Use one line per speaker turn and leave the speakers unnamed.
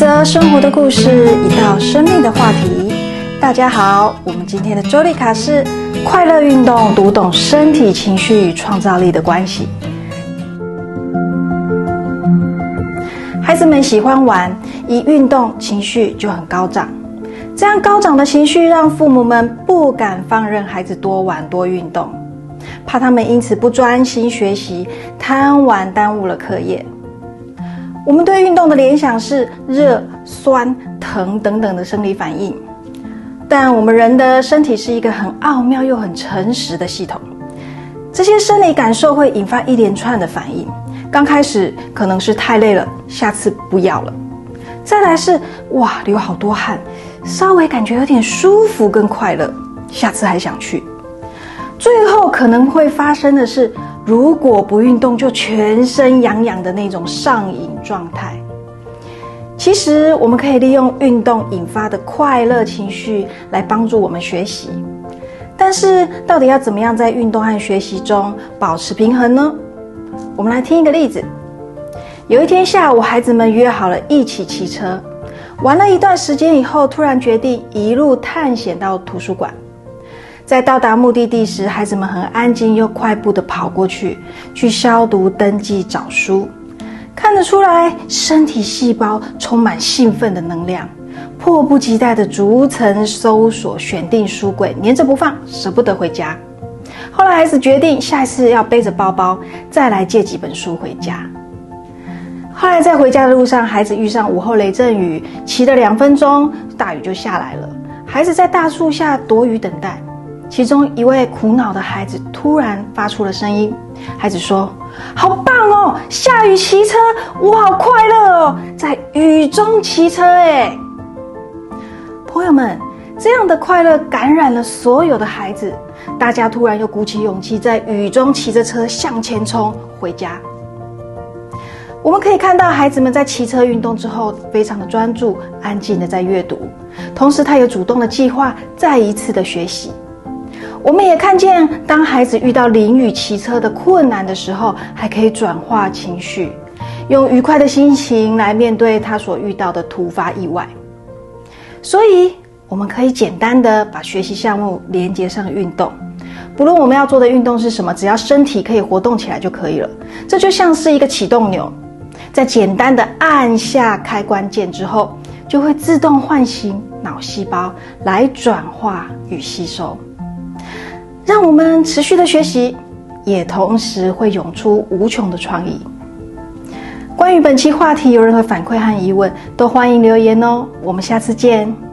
则生活的故事，一道生命的话题。大家好，我们今天的周丽卡是快乐运动，读懂身体、情绪与创造力的关系。孩子们喜欢玩，一运动情绪就很高涨。这样高涨的情绪，让父母们不敢放任孩子多玩多运动，怕他们因此不专心学习，贪玩耽误了课业。我们对运动的联想是热、酸、疼等等的生理反应，但我们人的身体是一个很奥妙又很诚实的系统，这些生理感受会引发一连串的反应。刚开始可能是太累了，下次不要了；再来是哇流好多汗，稍微感觉有点舒服跟快乐，下次还想去；最后可能会发生的是。如果不运动，就全身痒痒的那种上瘾状态。其实，我们可以利用运动引发的快乐情绪来帮助我们学习。但是，到底要怎么样在运动和学习中保持平衡呢？我们来听一个例子。有一天下午，孩子们约好了一起骑车，玩了一段时间以后，突然决定一路探险到图书馆。在到达目的地时，孩子们很安静又快步地跑过去，去消毒、登记、找书。看得出来，身体细胞充满兴奋的能量，迫不及待地逐层搜索、选定书柜，粘着不放，舍不得回家。后来，孩子决定下一次要背着包包再来借几本书回家。后来，在回家的路上，孩子遇上午后雷阵雨，骑了两分钟，大雨就下来了。孩子在大树下躲雨等待。其中一位苦恼的孩子突然发出了声音。孩子说：“好棒哦，下雨骑车，我好快乐哦，在雨中骑车。”哎，朋友们，这样的快乐感染了所有的孩子，大家突然又鼓起勇气，在雨中骑着车向前冲回家。我们可以看到，孩子们在骑车运动之后，非常的专注、安静的在阅读，同时他也主动的计划再一次的学习。我们也看见，当孩子遇到淋雨骑车的困难的时候，还可以转化情绪，用愉快的心情来面对他所遇到的突发意外。所以，我们可以简单的把学习项目连接上运动，不论我们要做的运动是什么，只要身体可以活动起来就可以了。这就像是一个启动钮，在简单的按下开关键之后，就会自动唤醒脑细胞来转化与吸收。让我们持续的学习，也同时会涌出无穷的创意。关于本期话题有任何反馈和疑问，都欢迎留言哦。我们下次见。